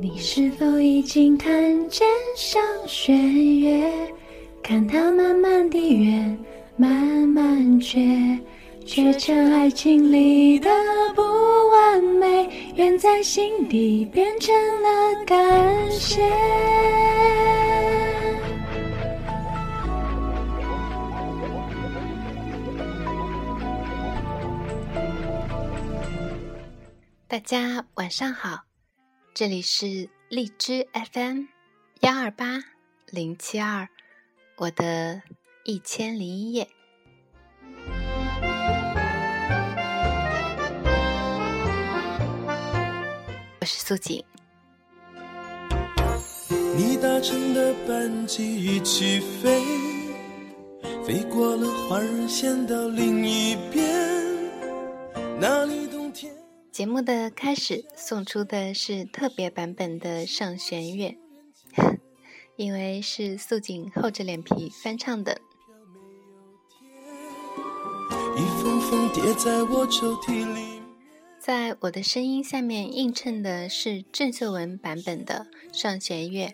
你是否已经看见上弦月？看它慢慢地圆，慢慢缺，缺成爱情里的不完美，圆在心底变成了感谢。大家晚上好，这里是荔枝 FM 幺二八零七二，我的一千零一夜，我是素锦。你搭乘的班机一起飞，飞过了花儿线到另一边，那里。节目的开始送出的是特别版本的《上弦月》，因为是素锦厚着脸皮翻唱的。在我的声音下面映衬的是郑秀文版本的《上弦月》，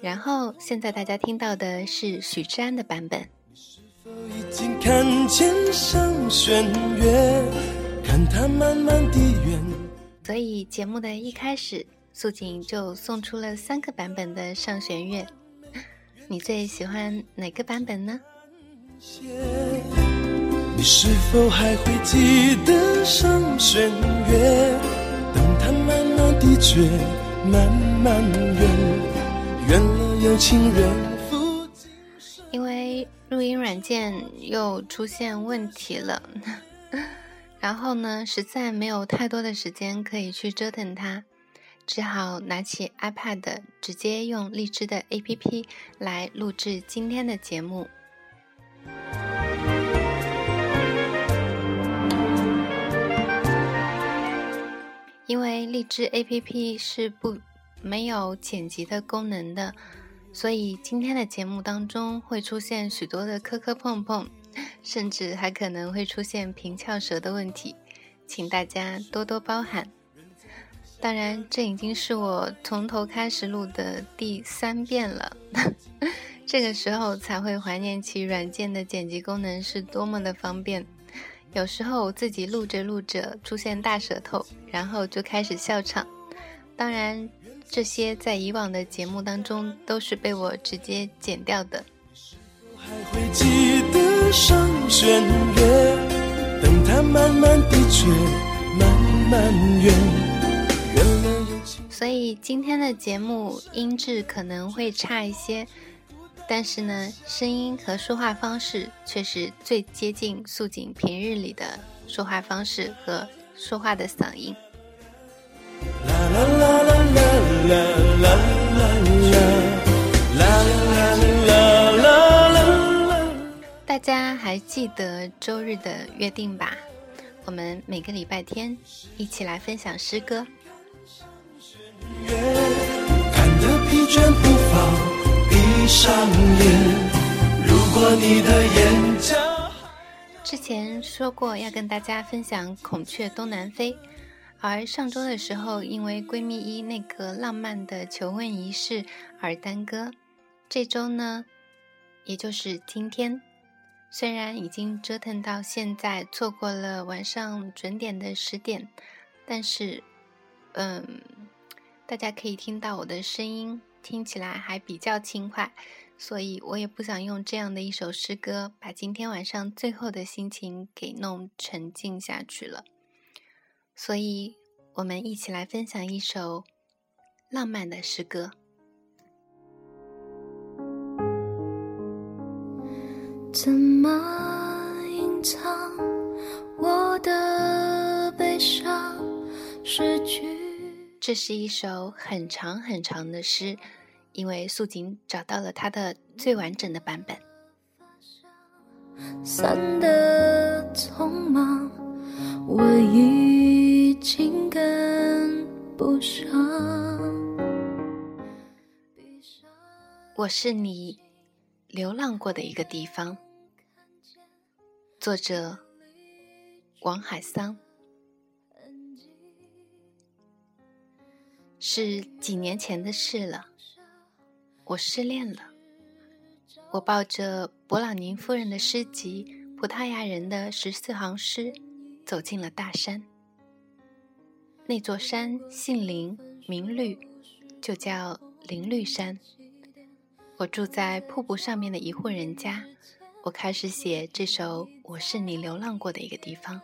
然后现在大家听到的是许志安的版本。是否已经看见上弦月？看它慢慢地远。所以节目的一开始，素锦就送出了三个版本的《上弦月》，你最喜欢哪个版本呢？你是否还会记得上弦月？等它慢慢地缺，慢慢圆，圆了有情人。因为录音软件又出现问题了。然后呢，实在没有太多的时间可以去折腾它，只好拿起 iPad，直接用荔枝的 APP 来录制今天的节目。因为荔枝 APP 是不没有剪辑的功能的，所以今天的节目当中会出现许多的磕磕碰碰。甚至还可能会出现平翘舌的问题，请大家多多包涵。当然，这已经是我从头开始录的第三遍了，这个时候才会怀念起软件的剪辑功能是多么的方便。有时候我自己录着录着出现大舌头，然后就开始笑场。当然，这些在以往的节目当中都是被我直接剪掉的。还会记得上弦月，等它慢慢地缺，慢慢圆。所以今天的节目音质可能会差一些，但是呢，声音和说话方式却是最接近素锦平日里的说话方式和说话的嗓音。啦啦啦啦啦啦啦啦啦啦大家还记得周日的约定吧？我们每个礼拜天一起来分享诗歌。看疲倦不放，闭上眼。如果你的眼角之前说过要跟大家分享《孔雀东南飞》，而上周的时候因为闺蜜一那个浪漫的求婚仪式而耽搁。这周呢，也就是今天，虽然已经折腾到现在，错过了晚上准点的十点，但是，嗯，大家可以听到我的声音听起来还比较轻快，所以我也不想用这样的一首诗歌把今天晚上最后的心情给弄沉静下去了。所以，我们一起来分享一首浪漫的诗歌。怎么隐藏我的悲伤？失去这是一首很长很长的诗，因为素锦找到了它的最完整的版本。散的匆忙，我已经跟不上。我是你流浪过的一个地方。作者：王海桑。是几年前的事了。我失恋了。我抱着勃朗宁夫人的诗集《葡萄牙人的十四行诗》，走进了大山。那座山姓林，名绿，就叫林绿山。我住在瀑布上面的一户人家。我开始写这首《我是你流浪过的一个地方》。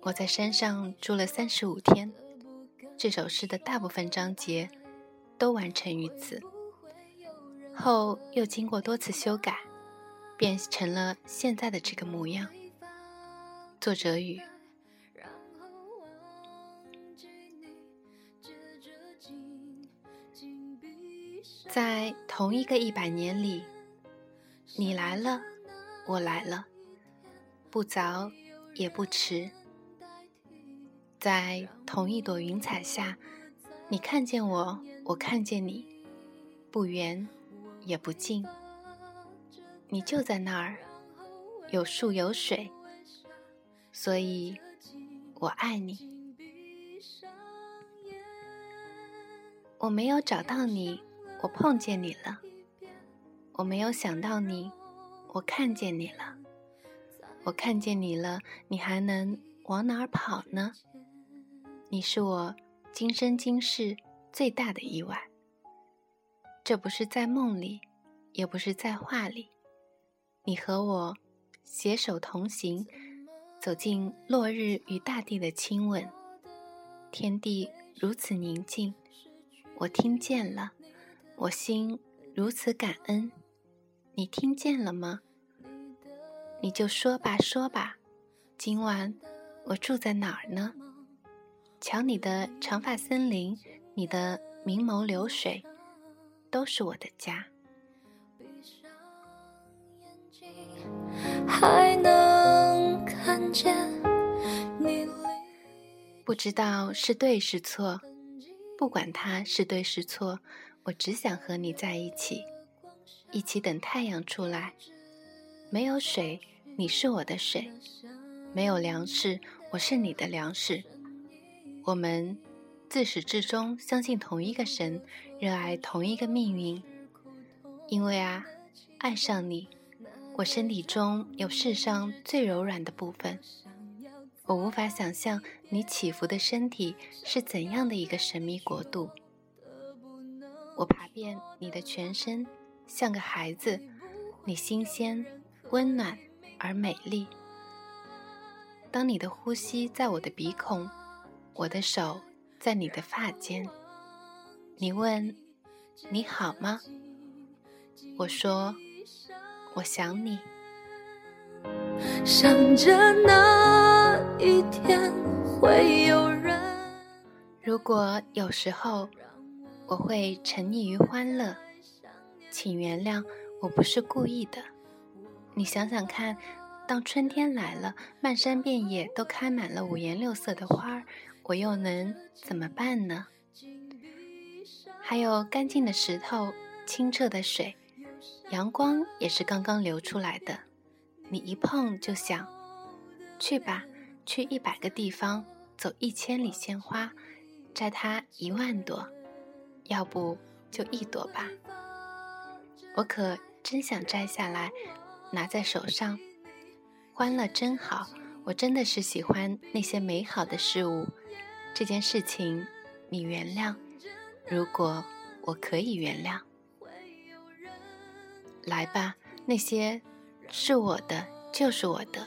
我在山上住了三十五天，这首诗的大部分章节都完成于此。后又经过多次修改，变成了现在的这个模样。作者语：在同一个一百年里。你来了，我来了，不早也不迟。在同一朵云彩下，你看见我，我看见你，不远也不近。你就在那儿，有树有水，所以我爱你。我没有找到你，我碰见你了。我没有想到你，我看见你了，我看见你了，你还能往哪儿跑呢？你是我今生今世最大的意外。这不是在梦里，也不是在画里，你和我携手同行，走进落日与大地的亲吻。天地如此宁静，我听见了，我心如此感恩。你听见了吗？你就说吧，说吧。今晚我住在哪儿呢？瞧你的长发森林，你的明眸流水，都是我的家。还能看见你。不知道是对是错，不管它是对是错，我只想和你在一起。一起等太阳出来。没有水，你是我的水；没有粮食，我是你的粮食。我们自始至终相信同一个神，热爱同一个命运。因为啊，爱上你，我身体中有世上最柔软的部分。我无法想象你起伏的身体是怎样的一个神秘国度。我爬遍你的全身。像个孩子，你新鲜、温暖而美丽。当你的呼吸在我的鼻孔，我的手在你的发间。你问：“你好吗？”我说：“我想你。”想着那一天会有人。如果有时候我会沉溺于欢乐。请原谅，我不是故意的。你想想看，当春天来了，漫山遍野都开满了五颜六色的花儿，我又能怎么办呢？还有干净的石头，清澈的水，阳光也是刚刚流出来的。你一碰就想，去吧，去一百个地方，走一千里鲜花，摘它一万朵，要不就一朵吧。我可真想摘下来，拿在手上。欢乐真好，我真的是喜欢那些美好的事物。这件事情，你原谅，如果我可以原谅。来吧，那些是我的，就是我的。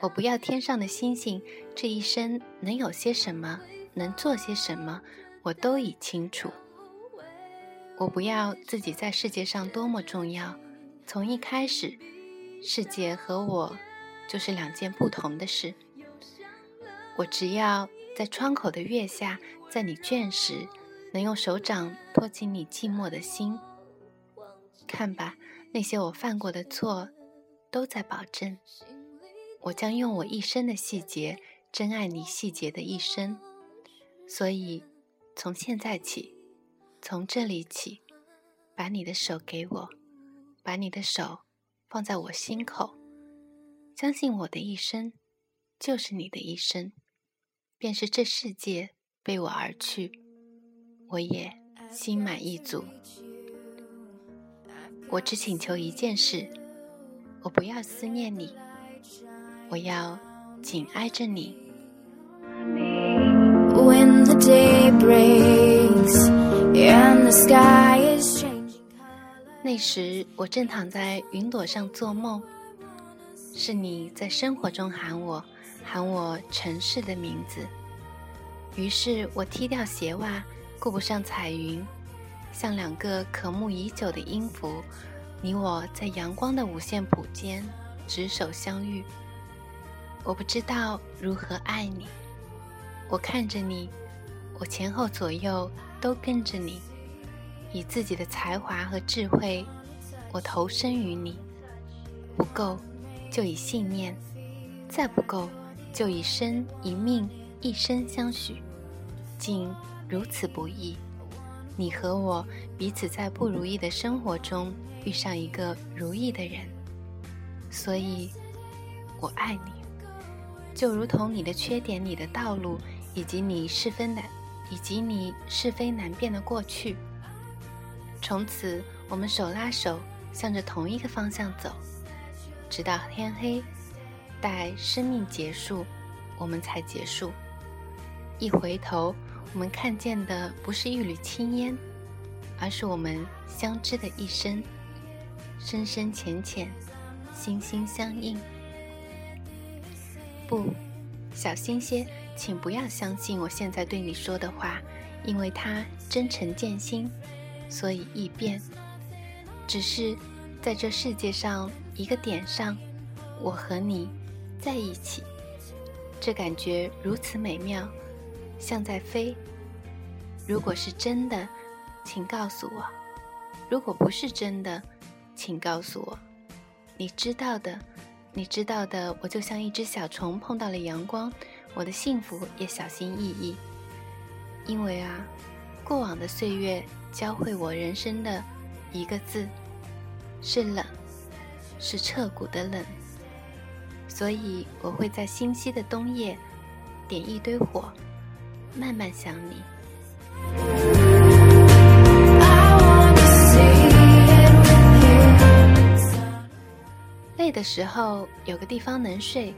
我不要天上的星星，这一生能有些什么，能做些什么，我都已清楚。我不要自己在世界上多么重要，从一开始，世界和我就是两件不同的事。我只要在窗口的月下，在你倦时，能用手掌托起你寂寞的心。看吧，那些我犯过的错，都在保证，我将用我一生的细节，珍爱你细节的一生。所以，从现在起。从这里起，把你的手给我，把你的手放在我心口，相信我的一生就是你的一生，便是这世界背我而去，我也心满意足。我只请求一件事：我不要思念你，我要紧挨着你。那时，我正躺在云朵上做梦，是你在生活中喊我，喊我城市的名字。于是我踢掉鞋袜，顾不上彩云，像两个渴慕已久的音符，你我在阳光的五线谱间执手相遇。我不知道如何爱你，我看着你，我前后左右都跟着你。以自己的才华和智慧，我投身于你，不够就以信念，再不够就以身一命一生相许，竟如此不易。你和我彼此在不如意的生活中遇上一个如意的人，所以我爱你，就如同你的缺点、你的道路以及你是非难以及你是非难辨的过去。从此，我们手拉手，向着同一个方向走，直到天黑。待生命结束，我们才结束。一回头，我们看见的不是一缕青烟，而是我们相知的一生，深深浅浅，心心相印。不，小心些，请不要相信我现在对你说的话，因为它真诚见心。所以易变，只是在这世界上一个点上，我和你在一起，这感觉如此美妙，像在飞。如果是真的，请告诉我；如果不是真的，请告诉我。你知道的，你知道的，我就像一只小虫碰到了阳光，我的幸福也小心翼翼，因为啊，过往的岁月。教会我人生的一个字是冷，是彻骨的冷。所以我会在星稀的冬夜点一堆火，慢慢想你。累的时候有个地方能睡，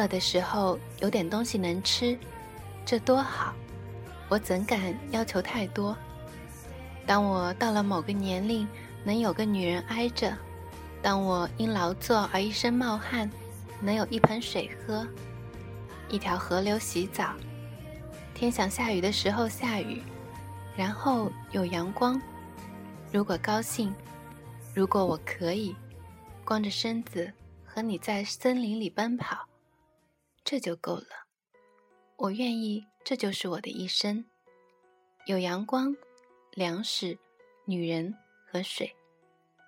饿的时候有点东西能吃，这多好！我怎敢要求太多？当我到了某个年龄，能有个女人挨着；当我因劳作而一身冒汗，能有一盆水喝，一条河流洗澡。天想下雨的时候下雨，然后有阳光。如果高兴，如果我可以，光着身子和你在森林里奔跑，这就够了。我愿意，这就是我的一生。有阳光。粮食、女人和水，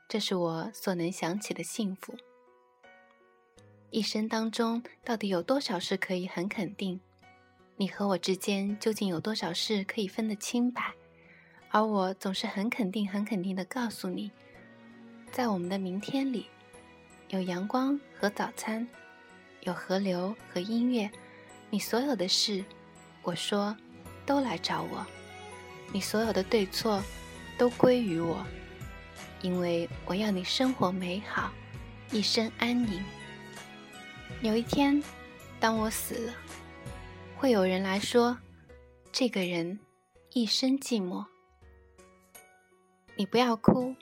这是我所能想起的幸福。一生当中，到底有多少事可以很肯定？你和我之间究竟有多少事可以分得清白？而我总是很肯定、很肯定地告诉你，在我们的明天里，有阳光和早餐，有河流和音乐。你所有的事，我说，都来找我。你所有的对错，都归于我，因为我要你生活美好，一生安宁。有一天，当我死了，会有人来说，这个人一生寂寞。你不要哭，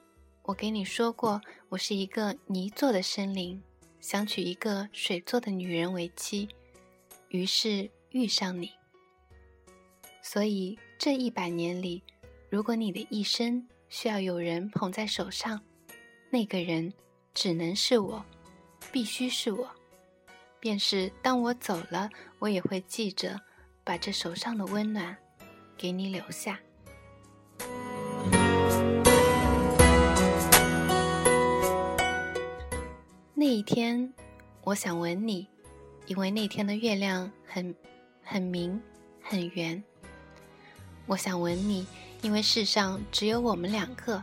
我给你说过，我是一个泥做的生灵，想娶一个水做的女人为妻，于是遇上你，所以。这一百年里，如果你的一生需要有人捧在手上，那个人只能是我，必须是我。便是当我走了，我也会记着，把这手上的温暖给你留下。那一天，我想吻你，因为那天的月亮很很明，很圆。我想吻你，因为世上只有我们两个。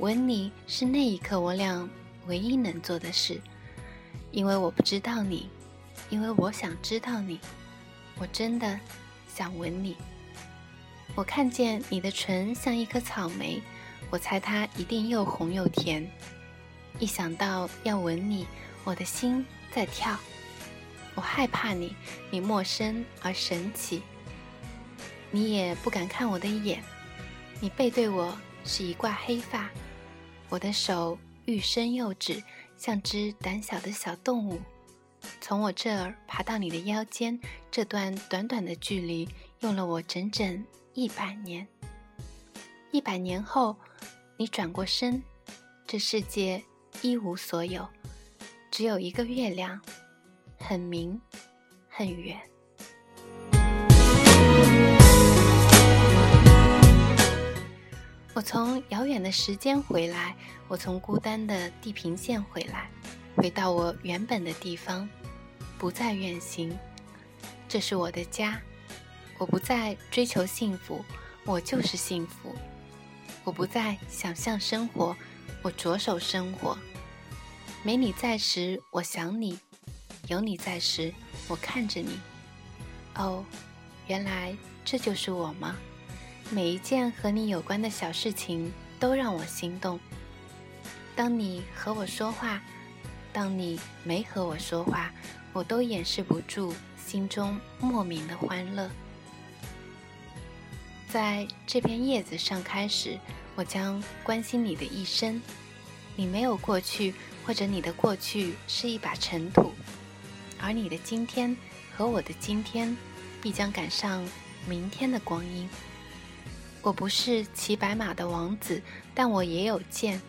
吻你是那一刻我俩唯一能做的事，因为我不知道你，因为我想知道你。我真的想吻你。我看见你的唇像一颗草莓，我猜它一定又红又甜。一想到要吻你，我的心在跳。我害怕你，你陌生而神奇。你也不敢看我的眼，你背对我是一挂黑发。我的手欲伸又止，像只胆小的小动物。从我这儿爬到你的腰间，这段短短的距离用了我整整一百年。一百年后，你转过身，这世界一无所有，只有一个月亮，很明，很圆。我从遥远的时间回来，我从孤单的地平线回来，回到我原本的地方，不再远行。这是我的家，我不再追求幸福，我就是幸福。我不再想象生活，我着手生活。没你在时，我想你；有你在时，我看着你。哦，原来这就是我吗？每一件和你有关的小事情都让我心动。当你和我说话，当你没和我说话，我都掩饰不住心中莫名的欢乐。在这片叶子上开始，我将关心你的一生。你没有过去，或者你的过去是一把尘土，而你的今天和我的今天，必将赶上明天的光阴。我不是骑白马的王子，但我也有剑。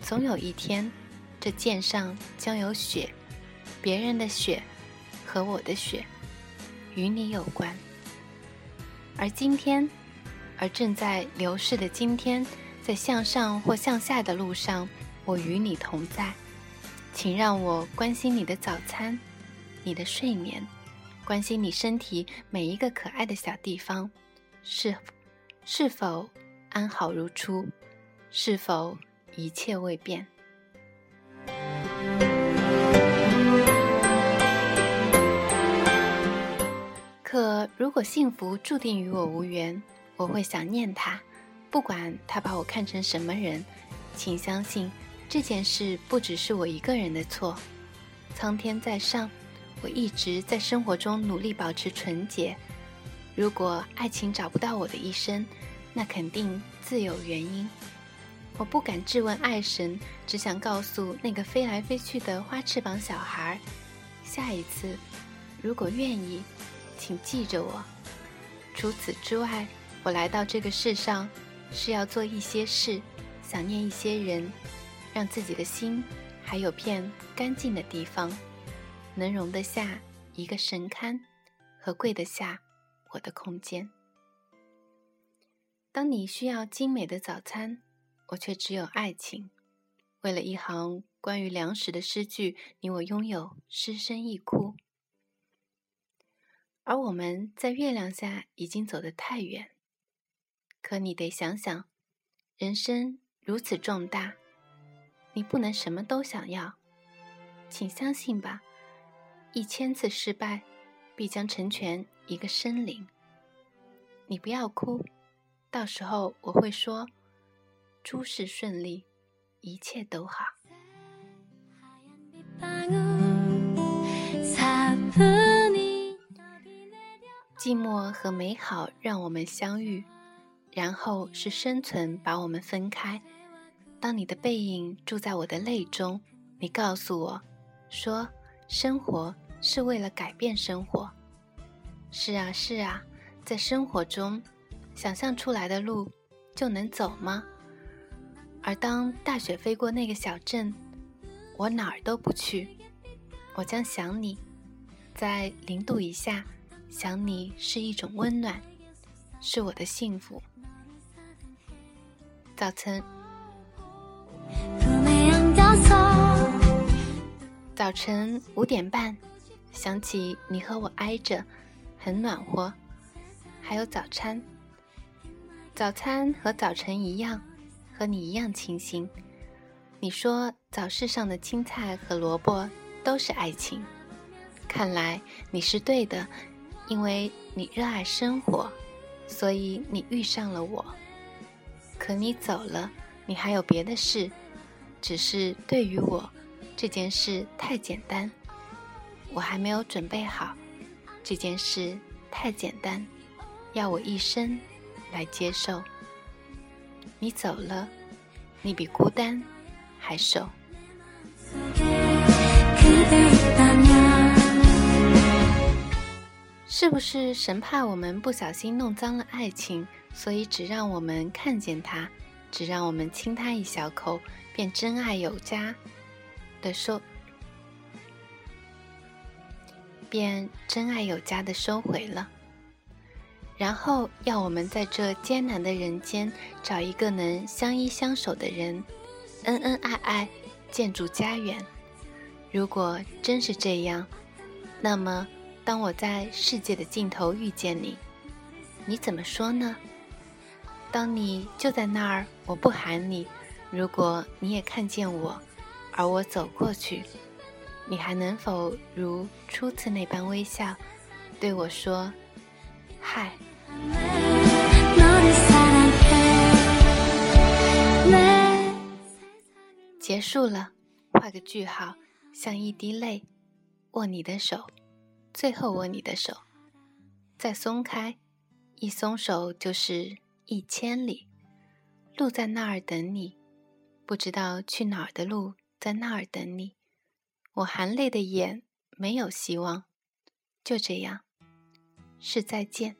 总有一天，这剑上将有血，别人的血和我的血，与你有关。而今天，而正在流逝的今天，在向上或向下的路上，我与你同在。请让我关心你的早餐，你的睡眠，关心你身体每一个可爱的小地方，是。是否安好如初？是否一切未变？可如果幸福注定与我无缘，我会想念他，不管他把我看成什么人。请相信，这件事不只是我一个人的错。苍天在上，我一直在生活中努力保持纯洁。如果爱情找不到我的一生，那肯定自有原因。我不敢质问爱神，只想告诉那个飞来飞去的花翅膀小孩：下一次，如果愿意，请记着我。除此之外，我来到这个世上是要做一些事，想念一些人，让自己的心还有片干净的地方，能容得下一个神龛，和跪得下。我的空间。当你需要精美的早餐，我却只有爱情。为了一行关于粮食的诗句，你我拥有失声一哭。而我们在月亮下已经走得太远。可你得想想，人生如此重大，你不能什么都想要。请相信吧，一千次失败。必将成全一个生灵。你不要哭，到时候我会说：诸事顺利，一切都好。寂寞和美好让我们相遇，然后是生存把我们分开。当你的背影住在我的泪中，你告诉我说：生活。是为了改变生活。是啊，是啊，在生活中，想象出来的路就能走吗？而当大雪飞过那个小镇，我哪儿都不去，我将想你。在零度以下，想你是一种温暖，是我的幸福。早晨，早晨五点半。想起你和我挨着，很暖和。还有早餐，早餐和早晨一样，和你一样清新。你说早市上的青菜和萝卜都是爱情，看来你是对的，因为你热爱生活，所以你遇上了我。可你走了，你还有别的事，只是对于我，这件事太简单，我还没有准备好。这件事太简单，要我一生来接受。你走了，你比孤单还瘦。是不是神怕我们不小心弄脏了爱情，所以只让我们看见它，只让我们亲它一小口，便真爱有加的收，便真爱有加的收回了。然后要我们在这艰难的人间找一个能相依相守的人，恩恩爱爱，建筑家园。如果真是这样，那么。当我在世界的尽头遇见你，你怎么说呢？当你就在那儿，我不喊你。如果你也看见我，而我走过去，你还能否如初次那般微笑，对我说：“嗨。”结束了，画个句号，像一滴泪，握你的手。最后握你的手，再松开，一松手就是一千里。路在那儿等你，不知道去哪儿的路在那儿等你。我含泪的眼没有希望，就这样，是再见。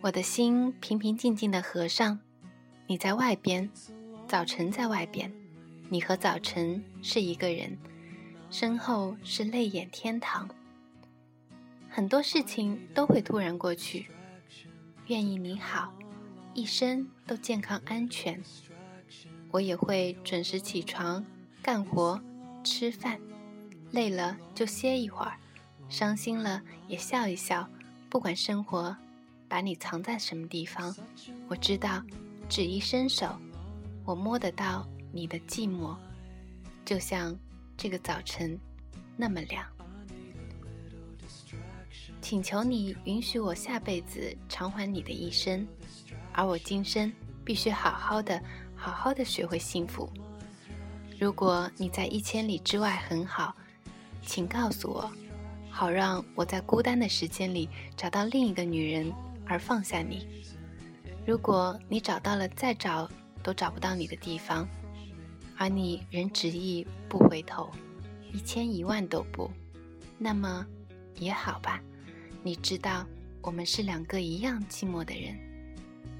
我的心平平静静的合上，你在外边。早晨在外边，你和早晨是一个人，身后是泪眼天堂。很多事情都会突然过去，愿意你好，一生都健康安全。我也会准时起床，干活，吃饭，累了就歇一会儿，伤心了也笑一笑。不管生活把你藏在什么地方，我知道，只一伸手。我摸得到你的寂寞，就像这个早晨那么亮。请求你允许我下辈子偿还你的一生，而我今生必须好好的、好好的学会幸福。如果你在一千里之外很好，请告诉我，好让我在孤单的时间里找到另一个女人而放下你。如果你找到了，再找。都找不到你的地方，而你仍执意不回头，一千一万都不，那么也好吧。你知道，我们是两个一样寂寞的人。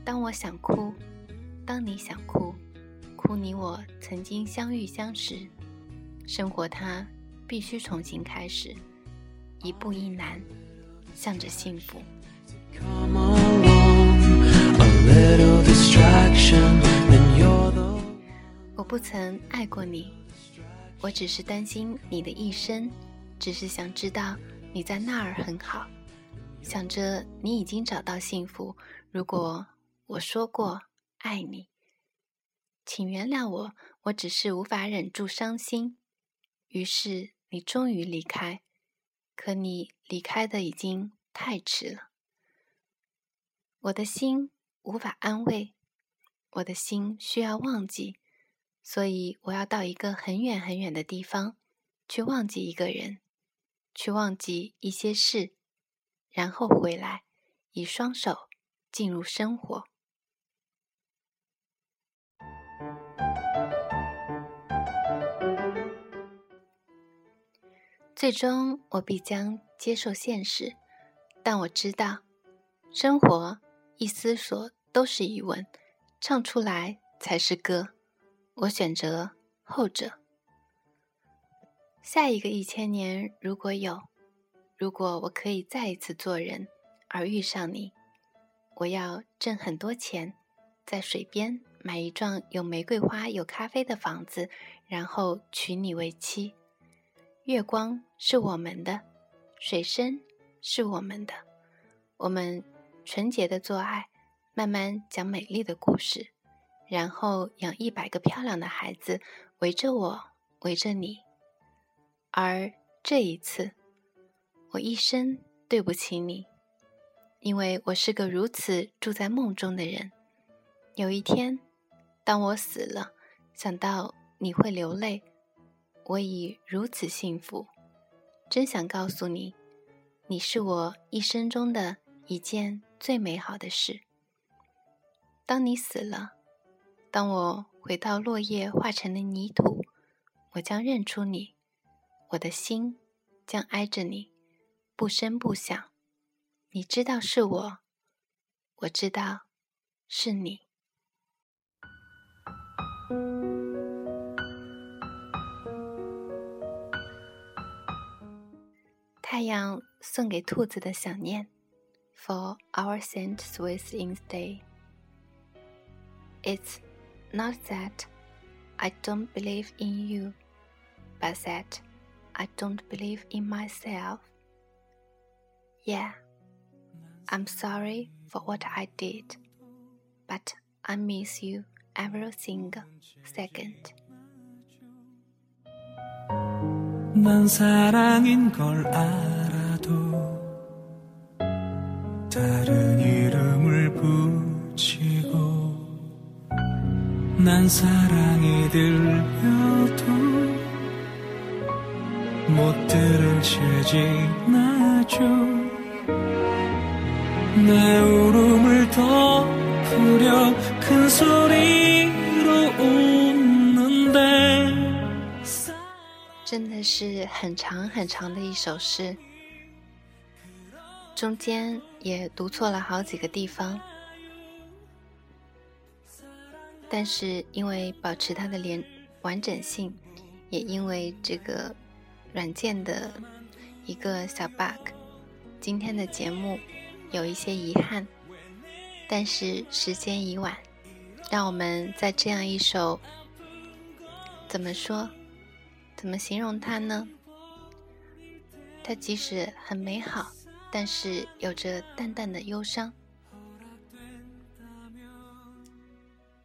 当我想哭，当你想哭，哭你我曾经相遇相识，生活它必须重新开始，一步一难，向着幸福。不曾爱过你，我只是担心你的一生，只是想知道你在那儿很好，想着你已经找到幸福。如果我说过爱你，请原谅我，我只是无法忍住伤心。于是你终于离开，可你离开的已经太迟了，我的心无法安慰。我的心需要忘记，所以我要到一个很远很远的地方，去忘记一个人，去忘记一些事，然后回来，以双手进入生活。最终，我必将接受现实，但我知道，生活一思索都是疑问。唱出来才是歌，我选择后者。下一个一千年，如果有，如果我可以再一次做人而遇上你，我要挣很多钱，在水边买一幢有玫瑰花、有咖啡的房子，然后娶你为妻。月光是我们的，水声是我们的，我们纯洁的做爱。慢慢讲美丽的故事，然后养一百个漂亮的孩子，围着我，围着你。而这一次，我一生对不起你，因为我是个如此住在梦中的人。有一天，当我死了，想到你会流泪，我已如此幸福。真想告诉你，你是我一生中的一件最美好的事。当你死了，当我回到落叶化成的泥土，我将认出你，我的心将挨着你，不声不响。你知道是我，我知道是你。太阳送给兔子的想念，For our Saint Swiss in day. It's not that I don't believe in you, but that I don't believe in myself. Yeah, I'm sorry for what I did, but I miss you every single second. 난 사랑인 걸 알아도 다른 난 사랑이 들려도 못 들은 채 지나죠 내 울음을 덮으려 큰 소리로 웃는데 真的是很长很长的一首诗，中间也读错了好几个地方。 但是因为保持它的连完整性，也因为这个软件的一个小 bug，今天的节目有一些遗憾。但是时间已晚，让我们在这样一首怎么说？怎么形容它呢？它即使很美好，但是有着淡淡的忧伤。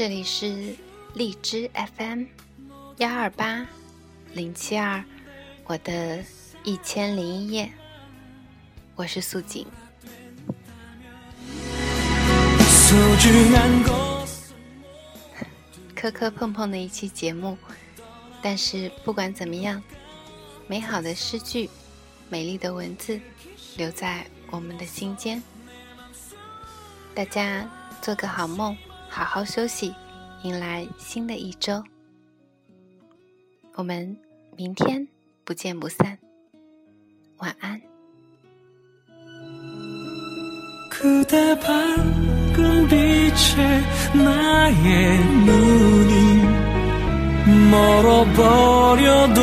这里是荔枝 FM 幺二八零七二，我的一千零一夜，我是素锦。磕磕碰碰的一期节目，但是不管怎么样，美好的诗句，美丽的文字，留在我们的心间。大家做个好梦。好好休息，迎来新的一周。我们明天不见不散，晚安。 그대 밝은 빛에 나의 눈이 멀어버려도